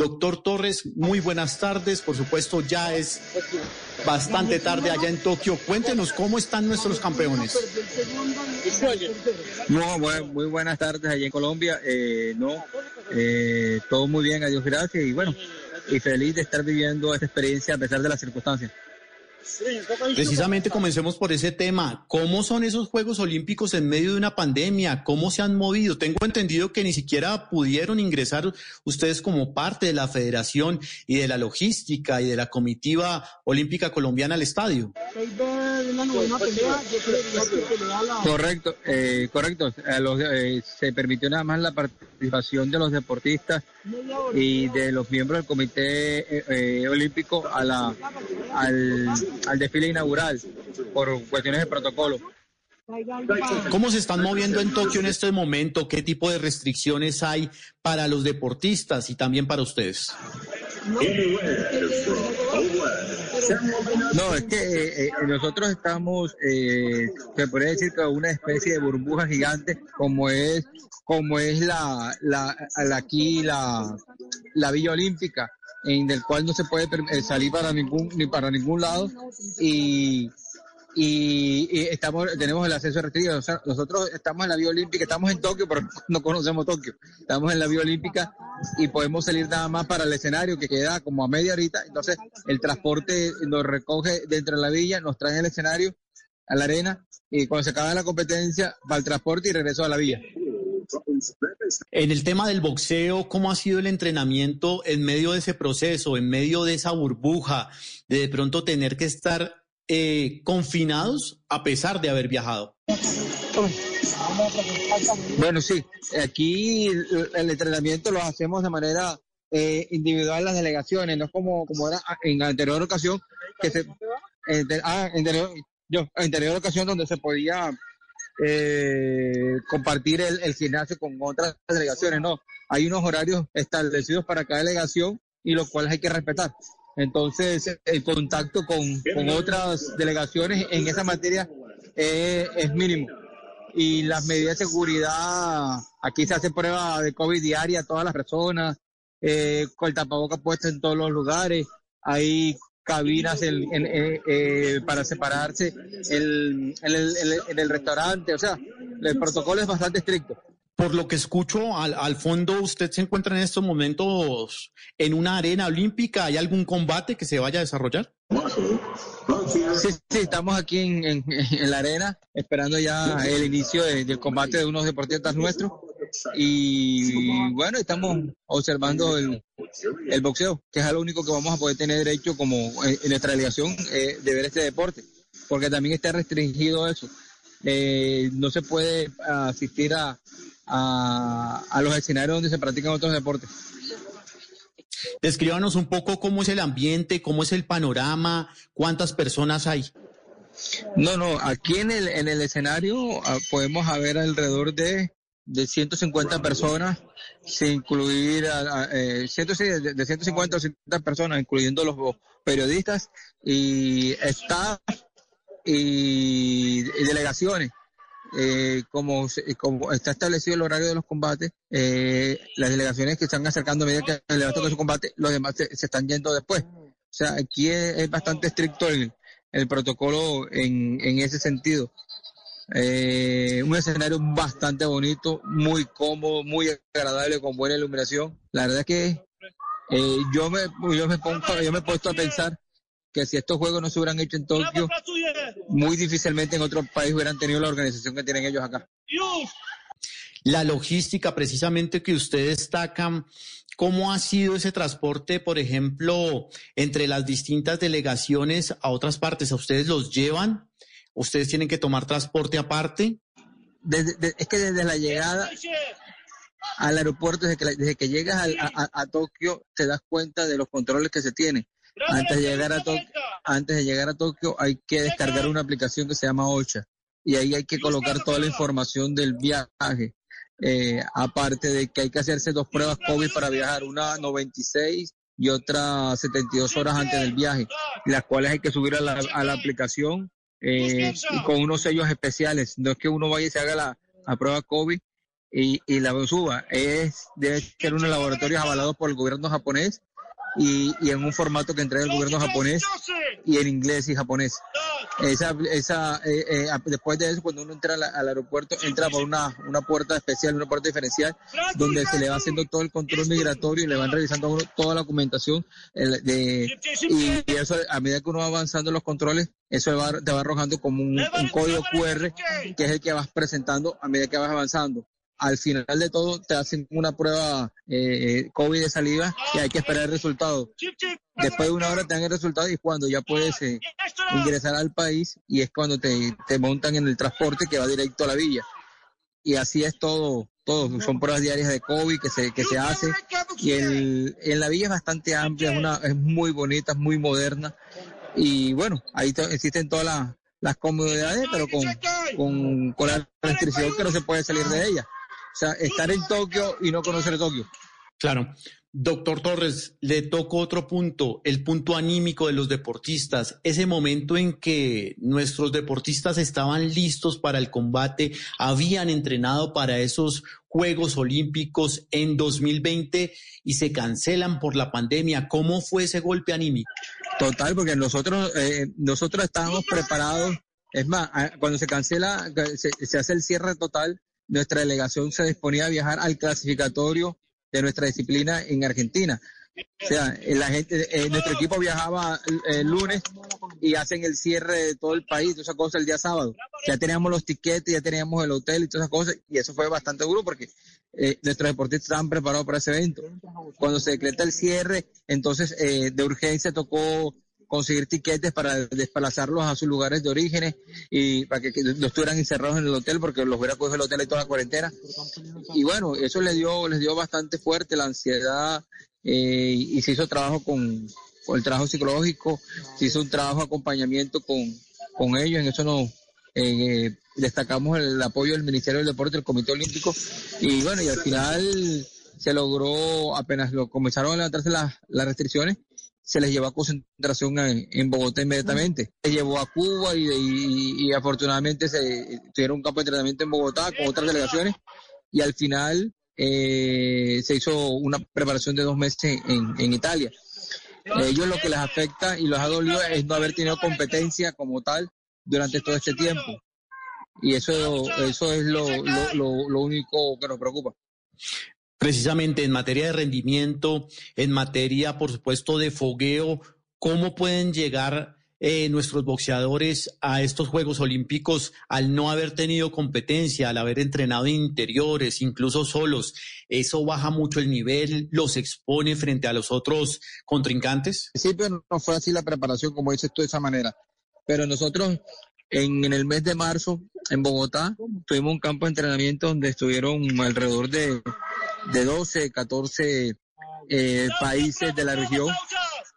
Doctor Torres, muy buenas tardes. Por supuesto, ya es bastante tarde allá en Tokio. Cuéntenos cómo están nuestros campeones. No, bueno, muy buenas tardes allá en Colombia. Eh, no, eh, todo muy bien, adiós, gracias. Y bueno, y feliz de estar viviendo esta experiencia a pesar de las circunstancias. Precisamente comencemos por ese tema. ¿Cómo son esos Juegos Olímpicos en medio de una pandemia? ¿Cómo se han movido? Tengo entendido que ni siquiera pudieron ingresar ustedes como parte de la federación y de la logística y de la comitiva olímpica colombiana al estadio. Correcto, eh, correcto. Eh, se permitió nada más la participación de los deportistas y de los miembros del Comité eh, Olímpico a la, al, al desfile inaugural por cuestiones de protocolo. ¿Cómo se están moviendo en Tokio en este momento? ¿Qué tipo de restricciones hay para los deportistas y también para ustedes? No, es que eh, eh, nosotros estamos, eh, se podría decir que una especie de burbuja gigante, como es, como es la, la, la aquí la, la Villa Olímpica, en el cual no se puede salir para ningún ni para ningún lado y y, estamos tenemos el acceso restringido. nosotros estamos en la Vía Olímpica, estamos en Tokio, pero no conocemos Tokio. Estamos en la Vía Olímpica y podemos salir nada más para el escenario que queda como a media horita. Entonces, el transporte nos recoge dentro de la villa, nos trae al escenario, a la arena, y cuando se acaba la competencia, va al transporte y regreso a la villa. En el tema del boxeo, ¿cómo ha sido el entrenamiento en medio de ese proceso, en medio de esa burbuja, de de pronto tener que estar eh, confinados a pesar de haber viajado? Bueno, sí, aquí el entrenamiento lo hacemos de manera eh, individual las delegaciones, no como, como era en anterior ocasión, que se, ah, anterior, yo, en anterior ocasión donde se podía eh, compartir el, gimnasio con otras delegaciones, no, hay unos horarios establecidos para cada delegación y los cuales hay que respetar. Entonces, el contacto con, otras delegaciones en esa materia es mínimo. Y las medidas de seguridad, aquí se hace prueba de COVID diaria a todas las personas, eh, con el tapabocas puesto en todos los lugares, hay cabinas eh, para separarse en el restaurante, o sea, el protocolo es bastante estricto. Por lo que escucho, al, fondo usted se encuentra en estos momentos en una arena olímpica. ¿Hay algún combate que se vaya a desarrollar? Sí, sí estamos aquí en, la arena esperando ya el inicio del combate de unos deportistas nuestros. Y bueno, estamos observando el, boxeo, que es lo único que vamos a poder tener derecho como en, nuestra delegación eh, de ver este deporte, porque también está restringido eso. Eh, no se puede asistir a, a, los escenarios donde se practican otros deportes. Descríbanos un poco cómo es el ambiente, cómo es el panorama, cuántas personas hay. No, no, aquí en el, en el escenario ah, podemos haber alrededor de, de 150 personas, sin incluir a, eh, de, de 150 o 150 personas, incluyendo los periodistas y staff y delegaciones. Eh, como, como está establecido el horario de los combates, eh, las delegaciones que están acercando a medida que el su combate, los demás se, están yendo después. O sea, aquí es, bastante estricto el, el protocolo en, en, ese sentido. Eh, un escenario bastante bonito, muy cómodo, muy agradable, con buena iluminación. La verdad que eh, yo me yo me pongo, yo me he puesto a pensar que si estos juegos no se hubieran hecho en Tokio, muy difícilmente en otro país hubieran tenido la organización que tienen ellos acá. La logística, precisamente que ustedes destacan, ¿cómo ha sido ese transporte, por ejemplo, entre las distintas delegaciones a otras partes? ¿A ustedes los llevan? ¿Ustedes tienen que tomar transporte aparte? es que desde la llegada, al aeropuerto, desde que, desde que llegas a, Tokio, te das cuenta de los controles que se tienen. Antes de, llegar a Tokio, antes de llegar a Tokio hay que descargar una aplicación que se llama OCHA. Y ahí hay que colocar toda la información del viaje. Eh, aparte de que hay que hacerse dos pruebas COVID para viajar, una 96 y otra 72 horas antes del viaje, las cuales hay que subir a la, a la aplicación eh, con unos sellos especiales. No es que uno vaya y se haga la, prueba COVID y, y, la suba. Es, debe ser unos laboratorios avalados por el gobierno japonés y, y en un formato que entrega el gobierno japonés y en inglés y japonés. Esa, esa, eh, eh, después de eso, cuando uno entra al, aeropuerto, entra por una, una puerta especial, una puerta diferencial, donde se le va haciendo todo el control migratorio y le van revisando a uno toda la documentación. de, y, eso, a medida que uno va avanzando en los controles, eso te va arrojando como un, un código QR, que es el que vas presentando a medida que vas avanzando al final de todo te hacen una prueba eh, COVID de salida y hay que esperar el resultado. Después de una hora te dan el resultado y es cuando ya puedes eh, ingresar al país y es cuando te, te, montan en el transporte que va directo a la villa. Y así es todo, todo. Son pruebas diarias de COVID que se, que se hace y el, en la villa es bastante amplia, es, una, es muy bonita, es muy moderna y bueno, ahí existen todas las, comodidades, pero con, con, con la restricción que no se puede salir de ella. O sea, estar en Tokio y no conocer Tokio. Claro. Doctor Torres, le toco otro punto, el punto anímico de los deportistas, ese momento en que nuestros deportistas estaban listos para el combate, habían entrenado para esos Juegos Olímpicos en 2020 y se cancelan por la pandemia. ¿Cómo fue ese golpe anímico? Total, porque nosotros, eh, nosotros estábamos preparados. Es más, cuando se cancela, se hace el cierre total nuestra delegación se disponía a viajar al clasificatorio de nuestra disciplina en Argentina. O sea, la gente, eh, nuestro equipo viajaba el, lunes y hacen el cierre de todo el país, todas esas cosas el día sábado. Ya teníamos los tiquetes, ya teníamos el hotel y todas esas cosas, y eso fue bastante duro porque eh, nuestros deportistas estaban preparados para ese evento. Cuando se decreta el cierre, entonces eh, de urgencia tocó conseguir tiquetes para desplazarlos a sus lugares de origen y para que, no estuvieran encerrados en el hotel porque los hubiera cogido el hotel y toda la cuarentena. Y bueno, eso les dio, les dio bastante fuerte la ansiedad eh, y se hizo trabajo con, el trabajo psicológico, se hizo un trabajo de acompañamiento con, con ellos, en eso nos eh, destacamos el apoyo del Ministerio del Deporte, del Comité Olímpico y bueno, y al final se logró, apenas lo comenzaron a levantarse las, las restricciones, se les llevó a concentración en, Bogotá inmediatamente. Se llevó a Cuba y, afortunadamente se tuvieron un campo de entrenamiento en Bogotá con otras delegaciones y al final eh, se hizo una preparación de dos meses en, Italia. ellos lo que les afecta y los ha dolido es no haber tenido competencia como tal durante todo este tiempo. Y eso, eso es lo, lo, lo único que nos preocupa precisamente en materia de rendimiento, en materia, por supuesto, de fogueo, ¿cómo pueden llegar eh, nuestros boxeadores a estos Juegos Olímpicos al no haber tenido competencia, al haber entrenado interiores, incluso solos? ¿Eso baja mucho el nivel, los expone frente a los otros contrincantes? Sí, pero no fue así la preparación, como dices tú, de esa manera. Pero nosotros en, en el mes de marzo, en Bogotá, tuvimos un campo de entrenamiento donde estuvieron alrededor de de 12, 14 eh, países de la región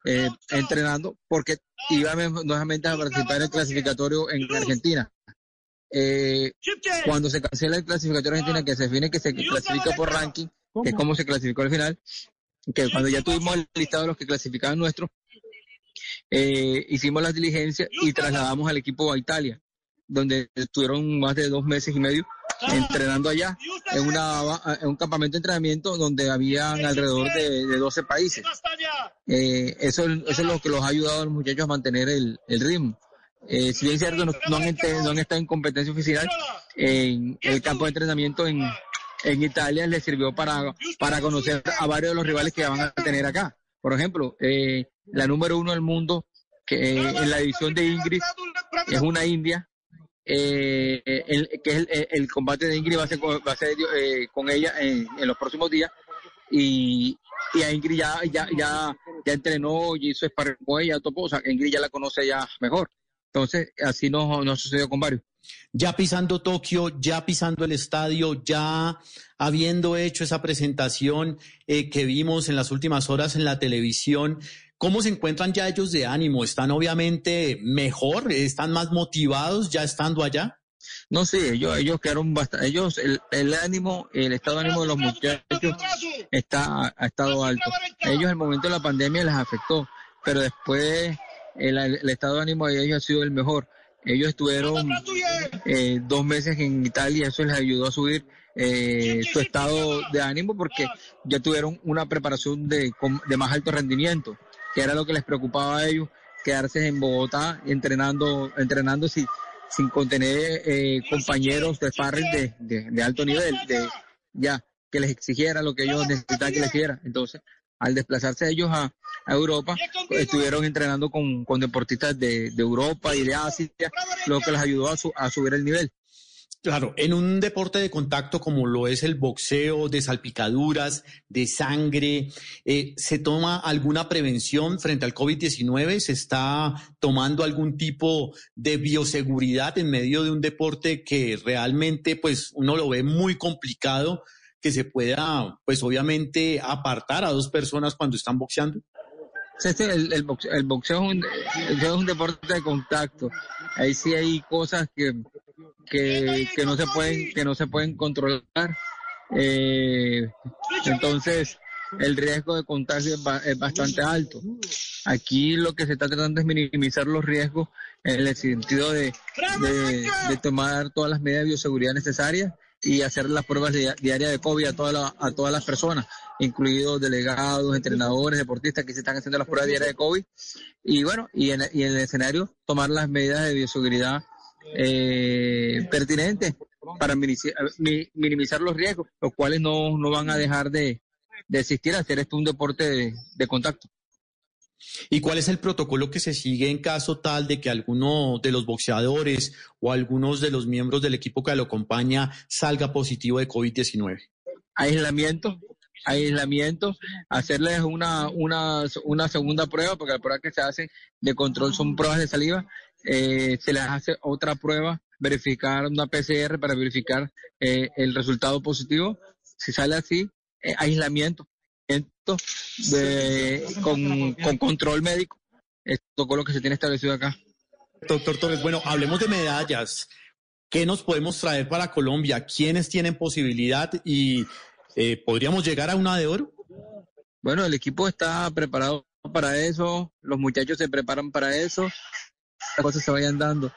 eh, entrenando porque iban nuevamente a participar en el clasificatorio en Argentina. Eh, cuando se cancela el clasificatorio Argentina, que se define que se clasifica por ranking, que es como se clasificó al final, que cuando ya tuvimos el listado de los que clasificaban nuestros, hicimos las diligencias y trasladamos al equipo a Italia, donde estuvieron más de dos meses y medio entrenando allá en, una, en un campamento de entrenamiento donde habían alrededor de, de 12 países. Eh, eso, eso es lo que los ha ayudado a los muchachos a mantener el, el ritmo. Eh, si bien es cierto, no, no, han, no, han, estado en competencia oficial, en el campo de entrenamiento en, en Italia les sirvió para, para conocer a varios de los rivales que van a tener acá. Por ejemplo, eh, la número uno del mundo, que en la división de Ingrid es una india, eh, el, que es el, combate de Ingrid va a ser, va a ser eh, con ella en, los próximos días y, y a Ingrid ya, ya, ya, ya entrenó y hizo sparring con ella, o sea, Ingrid ya la conoce ya mejor. Entonces, así nos, nos sucedió con varios. Ya pisando Tokio, ya pisando el estadio, ya habiendo hecho esa presentación eh, que vimos en las últimas horas en la televisión, ¿cómo se encuentran ya ellos de ánimo? ¿Están obviamente mejor? ¿Están más motivados ya estando allá? No, sí, ellos, ellos quedaron bastante, ellos, el, ánimo, el estado de ánimo de los muchachos está, ha estado alto. Ellos el momento de la pandemia les afectó, pero después el, estado de ánimo de ellos ha sido el mejor. Ellos estuvieron eh, dos meses en Italia, eso les ayudó a subir eh, su estado de ánimo porque ya tuvieron una preparación de más alto rendimiento, que era lo que les preocupaba a ellos, quedarse en Bogotá entrenando, entrenando sin, sin contener eh, compañeros de sparring de, de, de, alto nivel, de ya que les exigiera lo que ellos necesitaban que les hiciera. Entonces, al desplazarse ellos a, Europa, estuvieron entrenando con, deportistas de, Europa y de Asia, lo que les ayudó a, subir el nivel. Claro, en un deporte de contacto como lo es el boxeo, de salpicaduras, de sangre, eh, ¿se toma alguna prevención frente al COVID-19? ¿Se está tomando algún tipo de bioseguridad en medio de un deporte que realmente pues uno lo ve muy complicado que se pueda, pues obviamente, apartar a dos personas cuando están boxeando? el, boxeo, es un, deporte de contacto. Ahí sí hay cosas que, que, no se pueden que no se pueden controlar. Eh, entonces, el riesgo de contagio es, bastante alto. Aquí lo que se está tratando es minimizar los riesgos en el sentido de, de tomar todas las medidas de bioseguridad necesarias y hacer las pruebas diarias de COVID a, toda a todas las personas, incluidos delegados, entrenadores, deportistas que se están haciendo las pruebas diarias de COVID. Y bueno, y en, y en el escenario tomar las medidas de bioseguridad eh, pertinentes para minimizar, los riesgos, los cuales no, no van a dejar de, de existir, hacer esto un deporte de contacto. ¿Y cuál es el protocolo que se sigue en caso tal de que alguno de los boxeadores o algunos de los miembros del equipo que lo acompaña salga positivo de COVID-19? Aislamiento, aislamiento, hacerles una, una, una segunda prueba, porque las pruebas que se hacen de control son pruebas de saliva, eh, se les hace otra prueba, verificar una PCR para verificar eh, el resultado positivo. Si sale así, eh, aislamiento de, con, con control médico. Es lo que se tiene establecido acá. Doctor Torres, bueno, hablemos de medallas. ¿Qué nos podemos traer para Colombia? ¿Quiénes tienen posibilidad y eh, podríamos llegar a una de oro? Bueno, el equipo está preparado para eso, los muchachos se preparan para eso, las cosas se vayan dando.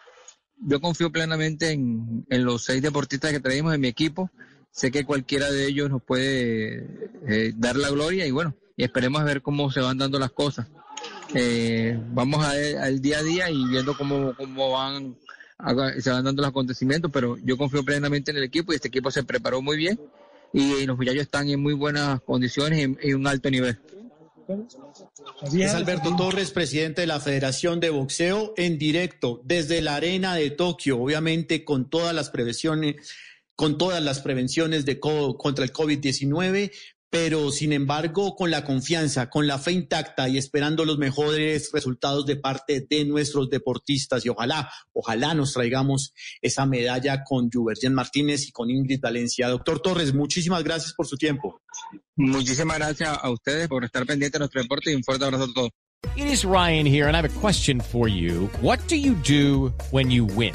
Yo confío plenamente en, en los seis deportistas que traemos en mi equipo sé que cualquiera de ellos nos puede eh, dar la gloria y bueno, esperemos a ver cómo se van dando las cosas. Eh, vamos a al día a día y viendo cómo, cómo van se van dando los acontecimientos, pero yo confío plenamente en el equipo y este equipo se preparó muy bien y, los muchachos están en muy buenas condiciones y en un alto nivel. Es Alberto Torres, presidente de la Federación de Boxeo, en directo desde la arena de Tokio, obviamente con todas las prevenciones con todas las prevenciones de contra el COVID-19, pero sin embargo con la confianza, con la fe intacta y esperando los mejores resultados de parte de nuestros deportistas y ojalá, ojalá nos traigamos esa medalla con Juvergen Martínez y con Ingrid Valencia. Doctor Torres, muchísimas gracias por su tiempo. Muchísimas gracias a ustedes por estar pendientes de nuestro deporte y un fuerte abrazo a todos. It is Ryan here and I have a question for you. What do you do when you win?